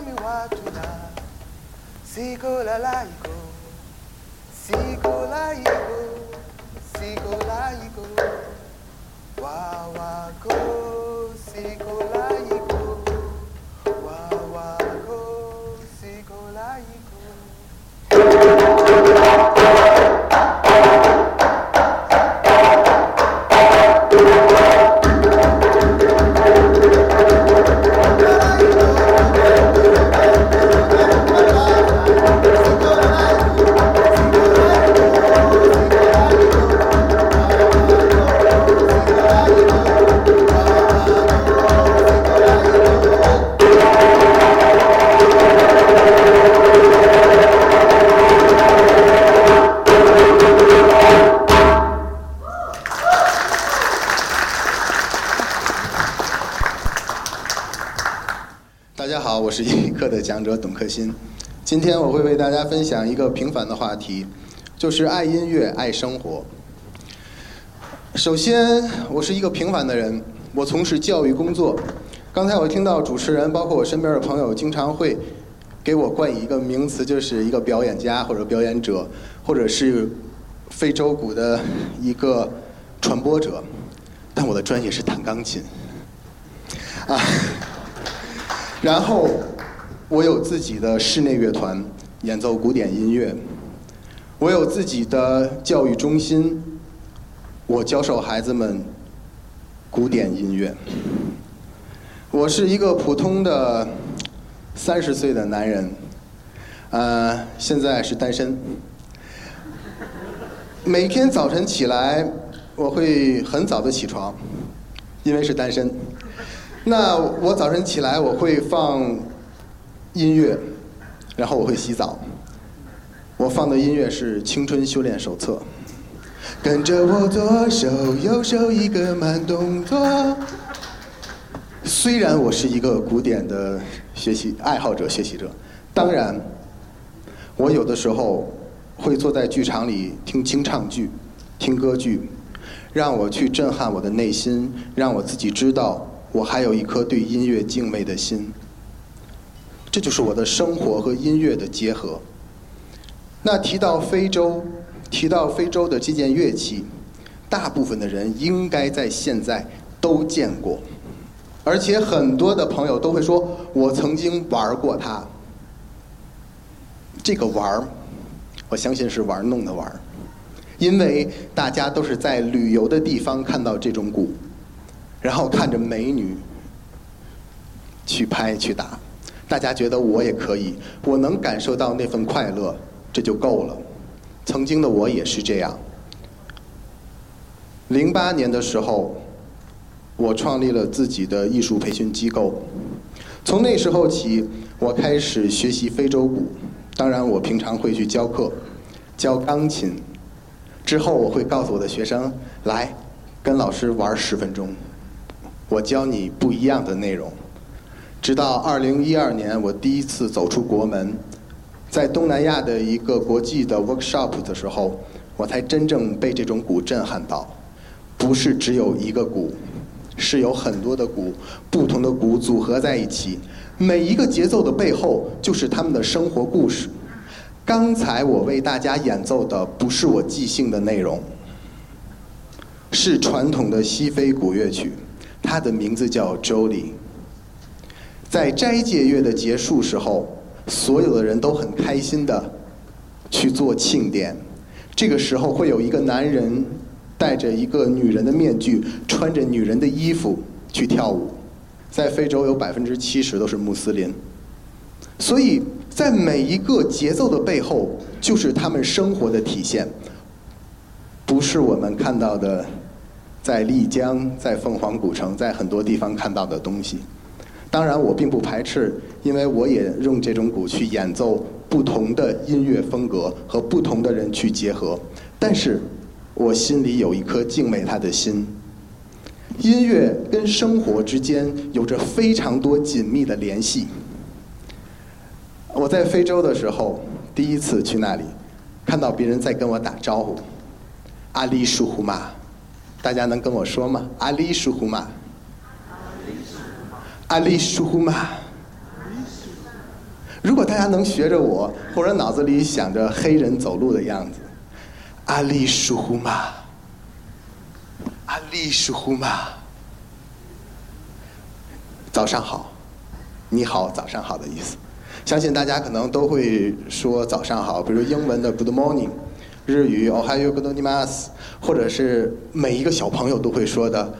Mwami watuna. Siko la laiko. Siko laiko. Siko laiko. Wawako Siko laiko. 大家好我是英语课的讲者董克欣，今天我会为大家分享一个平凡的话题，就是爱音乐、爱生活。首先，我是一个平凡的人，我从事教育工作。刚才我听到主持人，包括我身边的朋友，经常会给我冠以一个名词，就是一个表演家或者表演者，或者是非洲鼓的一个传播者。但我的专业是弹钢琴，啊。然后，我有自己的室内乐团，演奏古典音乐。我有自己的教育中心，我教授孩子们古典音乐。我是一个普通的三十岁的男人，呃，现在是单身。每天早晨起来，我会很早的起床，因为是单身。那我早晨起来我会放音乐，然后我会洗澡。我放的音乐是《青春修炼手册》，跟着我左手右手一个慢动作。虽然我是一个古典的学习爱好者、学习者，当然，我有的时候会坐在剧场里听清唱剧、听歌剧，让我去震撼我的内心，让我自己知道。我还有一颗对音乐敬畏的心，这就是我的生活和音乐的结合。那提到非洲，提到非洲的这件乐器，大部分的人应该在现在都见过，而且很多的朋友都会说：“我曾经玩过它。”这个玩儿，我相信是玩弄的玩儿，因为大家都是在旅游的地方看到这种鼓。然后看着美女去拍去打，大家觉得我也可以，我能感受到那份快乐，这就够了。曾经的我也是这样。零八年的时候，我创立了自己的艺术培训机构，从那时候起，我开始学习非洲鼓。当然，我平常会去教课，教钢琴。之后，我会告诉我的学生，来跟老师玩十分钟。我教你不一样的内容。直到二零一二年，我第一次走出国门，在东南亚的一个国际的 workshop 的时候，我才真正被这种鼓震撼到。不是只有一个鼓，是有很多的鼓，不同的鼓组合在一起，每一个节奏的背后就是他们的生活故事。刚才我为大家演奏的不是我即兴的内容，是传统的西非鼓乐曲，他的名字叫 Jolly。在斋戒月的结束时候，所有的人都很开心的去做庆典。这个时候会有一个男人戴着一个女人的面具，穿着女人的衣服去跳舞。在非洲有百分之七十都是穆斯林，所以在每一个节奏的背后，就是他们生活的体现，不是我们看到的在丽江、在凤凰古城、在很多地方看到的东西。当然，我并不排斥，因为我也用这种鼓去演奏不同的音乐风格和不同的人去结合。但是，我心里有一颗敬畏他的心。音乐跟生活之间有着非常多紧密的联系。我在非洲的时候，第一次去那里，看到别人在跟我打招呼，“阿里舒胡玛”，大家能跟我说吗？“阿里舒胡玛”。阿里舒呼玛。如果大家能学着我，或者脑子里想着黑人走路的样子，阿里舒呼玛，阿里舒呼玛，早上好，你好，早上好的意思。相信大家可能都会说早上好，比如英文的 Good morning，日语 Ohayo g o z a i 或者是每一个小朋友都会说的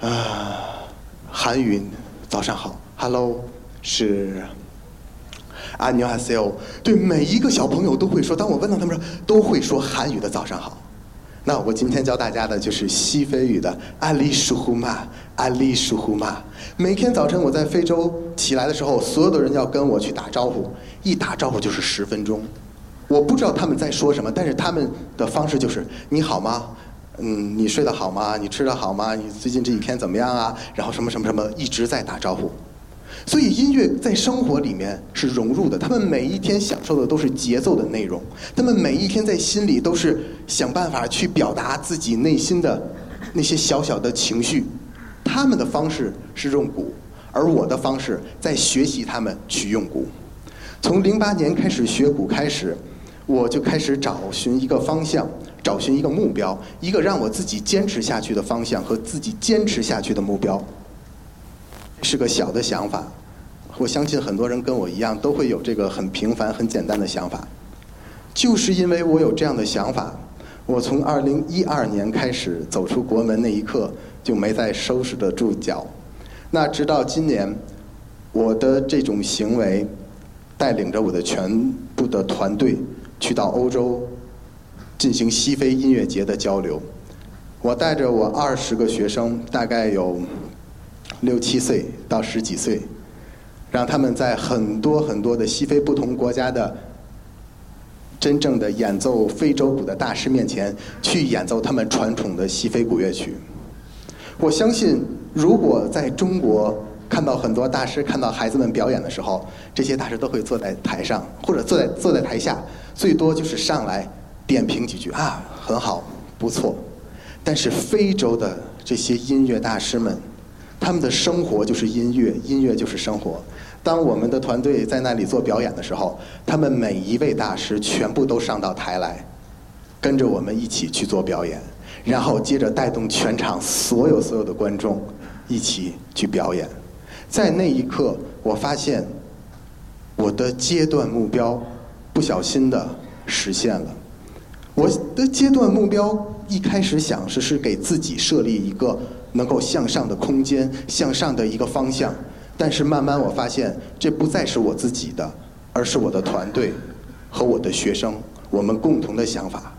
啊，韩语。早上好，Hello，是阿牛哈塞欧。对每一个小朋友都会说，当我问到他们说，都会说韩语的早上好。那我今天教大家的就是西非语的阿里舒呼玛，阿里舒呼玛。每天早晨我在非洲起来的时候，所有的人要跟我去打招呼，一打招呼就是十分钟。我不知道他们在说什么，但是他们的方式就是你好吗？嗯，你睡得好吗？你吃得好吗？你最近这几天怎么样啊？然后什么什么什么，一直在打招呼。所以音乐在生活里面是融入的，他们每一天享受的都是节奏的内容，他们每一天在心里都是想办法去表达自己内心的那些小小的情绪。他们的方式是用鼓，而我的方式在学习他们去用鼓。从零八年开始学鼓开始，我就开始找寻一个方向。找寻一个目标，一个让我自己坚持下去的方向和自己坚持下去的目标，是个小的想法。我相信很多人跟我一样都会有这个很平凡、很简单的想法。就是因为我有这样的想法，我从二零一二年开始走出国门那一刻就没再收拾得住脚。那直到今年，我的这种行为带领着我的全部的团队去到欧洲。进行西非音乐节的交流，我带着我二十个学生，大概有六七岁到十几岁，让他们在很多很多的西非不同国家的真正的演奏非洲鼓的大师面前，去演奏他们传统的西非鼓乐曲。我相信，如果在中国看到很多大师看到孩子们表演的时候，这些大师都会坐在台上，或者坐在坐在台下，最多就是上来。点评几句啊，很好，不错。但是非洲的这些音乐大师们，他们的生活就是音乐，音乐就是生活。当我们的团队在那里做表演的时候，他们每一位大师全部都上到台来，跟着我们一起去做表演，然后接着带动全场所有所有的观众一起去表演。在那一刻，我发现我的阶段目标不小心的实现了。我的阶段目标一开始想是是给自己设立一个能够向上的空间，向上的一个方向，但是慢慢我发现这不再是我自己的，而是我的团队和我的学生我们共同的想法。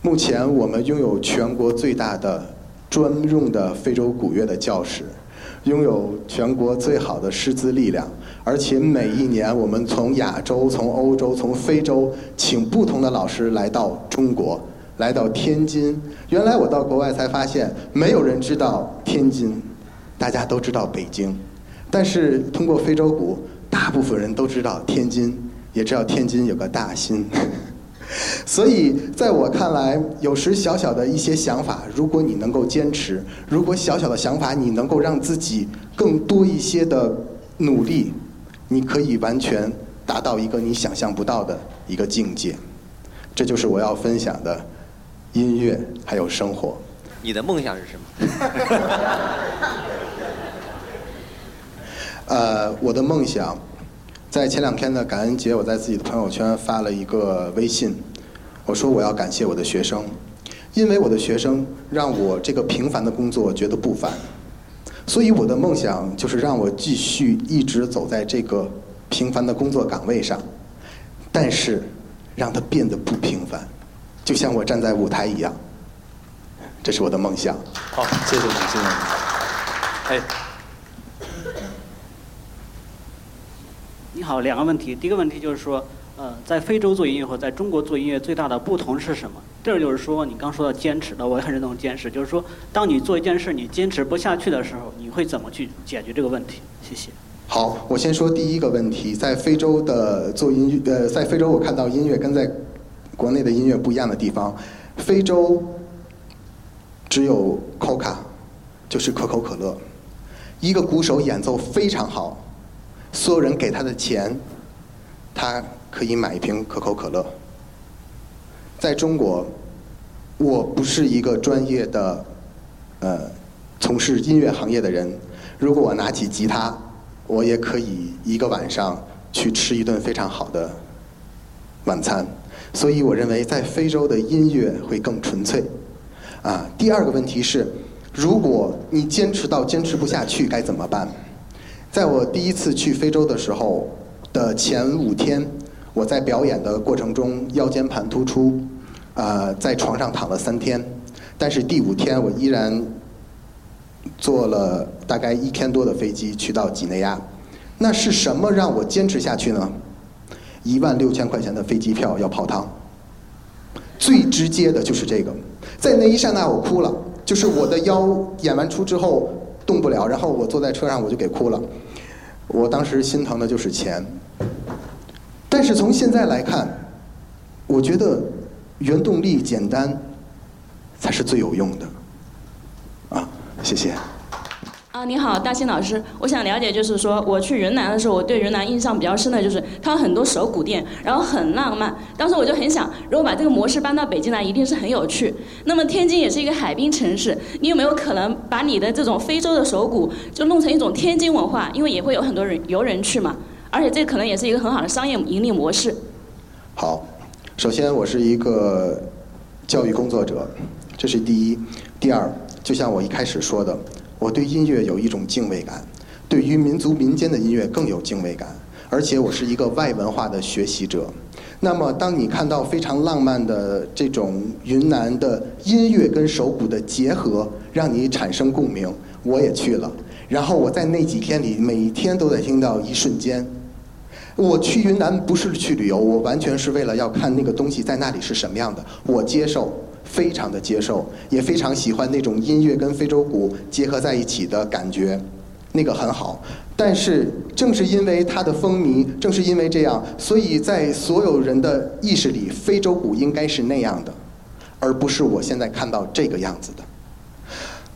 目前我们拥有全国最大的专用的非洲古乐的教室。拥有全国最好的师资力量，而且每一年我们从亚洲、从欧洲、从非洲请不同的老师来到中国，来到天津。原来我到国外才发现，没有人知道天津，大家都知道北京，但是通过非洲鼓，大部分人都知道天津，也知道天津有个大兴。所以，在我看来，有时小小的一些想法，如果你能够坚持，如果小小的想法你能够让自己更多一些的努力，你可以完全达到一个你想象不到的一个境界。这就是我要分享的音乐还有生活。你的梦想是什么？呃，我的梦想。在前两天的感恩节，我在自己的朋友圈发了一个微信，我说我要感谢我的学生，因为我的学生让我这个平凡的工作觉得不凡，所以我的梦想就是让我继续一直走在这个平凡的工作岗位上，但是让它变得不平凡，就像我站在舞台一样，这是我的梦想。好，谢谢你，谢谢你。哎。好，两个问题。第一个问题就是说，呃，在非洲做音乐和在中国做音乐最大的不同是什么？第二就是说，你刚说到坚持的，我也很认同坚持。就是说，当你做一件事你坚持不下去的时候，你会怎么去解决这个问题？谢谢。好，我先说第一个问题，在非洲的做音乐，呃，在非洲我看到音乐跟在国内的音乐不一样的地方，非洲只有 Coca，就是可口可乐，一个鼓手演奏非常好。所有人给他的钱，他可以买一瓶可口可乐。在中国，我不是一个专业的，呃，从事音乐行业的人。如果我拿起吉他，我也可以一个晚上去吃一顿非常好的晚餐。所以，我认为在非洲的音乐会更纯粹。啊，第二个问题是，如果你坚持到坚持不下去，该怎么办？在我第一次去非洲的时候的前五天，我在表演的过程中腰间盘突出，啊，在床上躺了三天。但是第五天我依然坐了大概一天多的飞机去到几内亚。那是什么让我坚持下去呢？一万六千块钱的飞机票要泡汤。最直接的就是这个，在那一刹那我哭了，就是我的腰演完出之后。动不了，然后我坐在车上我就给哭了。我当时心疼的就是钱，但是从现在来看，我觉得原动力简单才是最有用的。啊，谢谢。啊，你好，大新老师，我想了解，就是说我去云南的时候，我对云南印象比较深的就是它有很多手鼓店，然后很浪漫。当时我就很想，如果把这个模式搬到北京来，一定是很有趣。那么天津也是一个海滨城市，你有没有可能把你的这种非洲的手鼓就弄成一种天津文化？因为也会有很多人游人去嘛，而且这可能也是一个很好的商业盈利模式。好，首先我是一个教育工作者，这是第一。第二，就像我一开始说的。我对音乐有一种敬畏感，对于民族民间的音乐更有敬畏感，而且我是一个外文化的学习者。那么，当你看到非常浪漫的这种云南的音乐跟手鼓的结合，让你产生共鸣，我也去了。然后我在那几天里，每天都在听到一瞬间。我去云南不是去旅游，我完全是为了要看那个东西在那里是什么样的。我接受。非常的接受，也非常喜欢那种音乐跟非洲鼓结合在一起的感觉，那个很好。但是正是因为它的风靡，正是因为这样，所以在所有人的意识里，非洲鼓应该是那样的，而不是我现在看到这个样子的。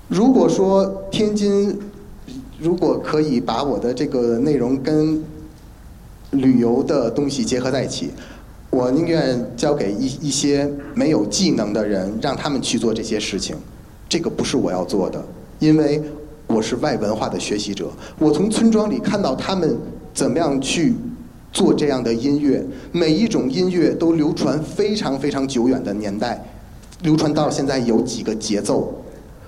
如果说天津，如果可以把我的这个内容跟旅游的东西结合在一起。我宁愿交给一一些没有技能的人，让他们去做这些事情，这个不是我要做的，因为我是外文化的学习者。我从村庄里看到他们怎么样去做这样的音乐，每一种音乐都流传非常非常久远的年代，流传到现在有几个节奏，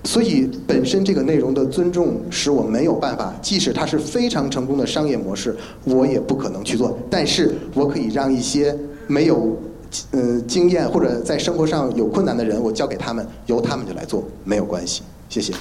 所以本身这个内容的尊重使我没有办法，即使它是非常成功的商业模式，我也不可能去做，但是我可以让一些。没有，呃，经验或者在生活上有困难的人，我交给他们，由他们就来做，没有关系，谢谢。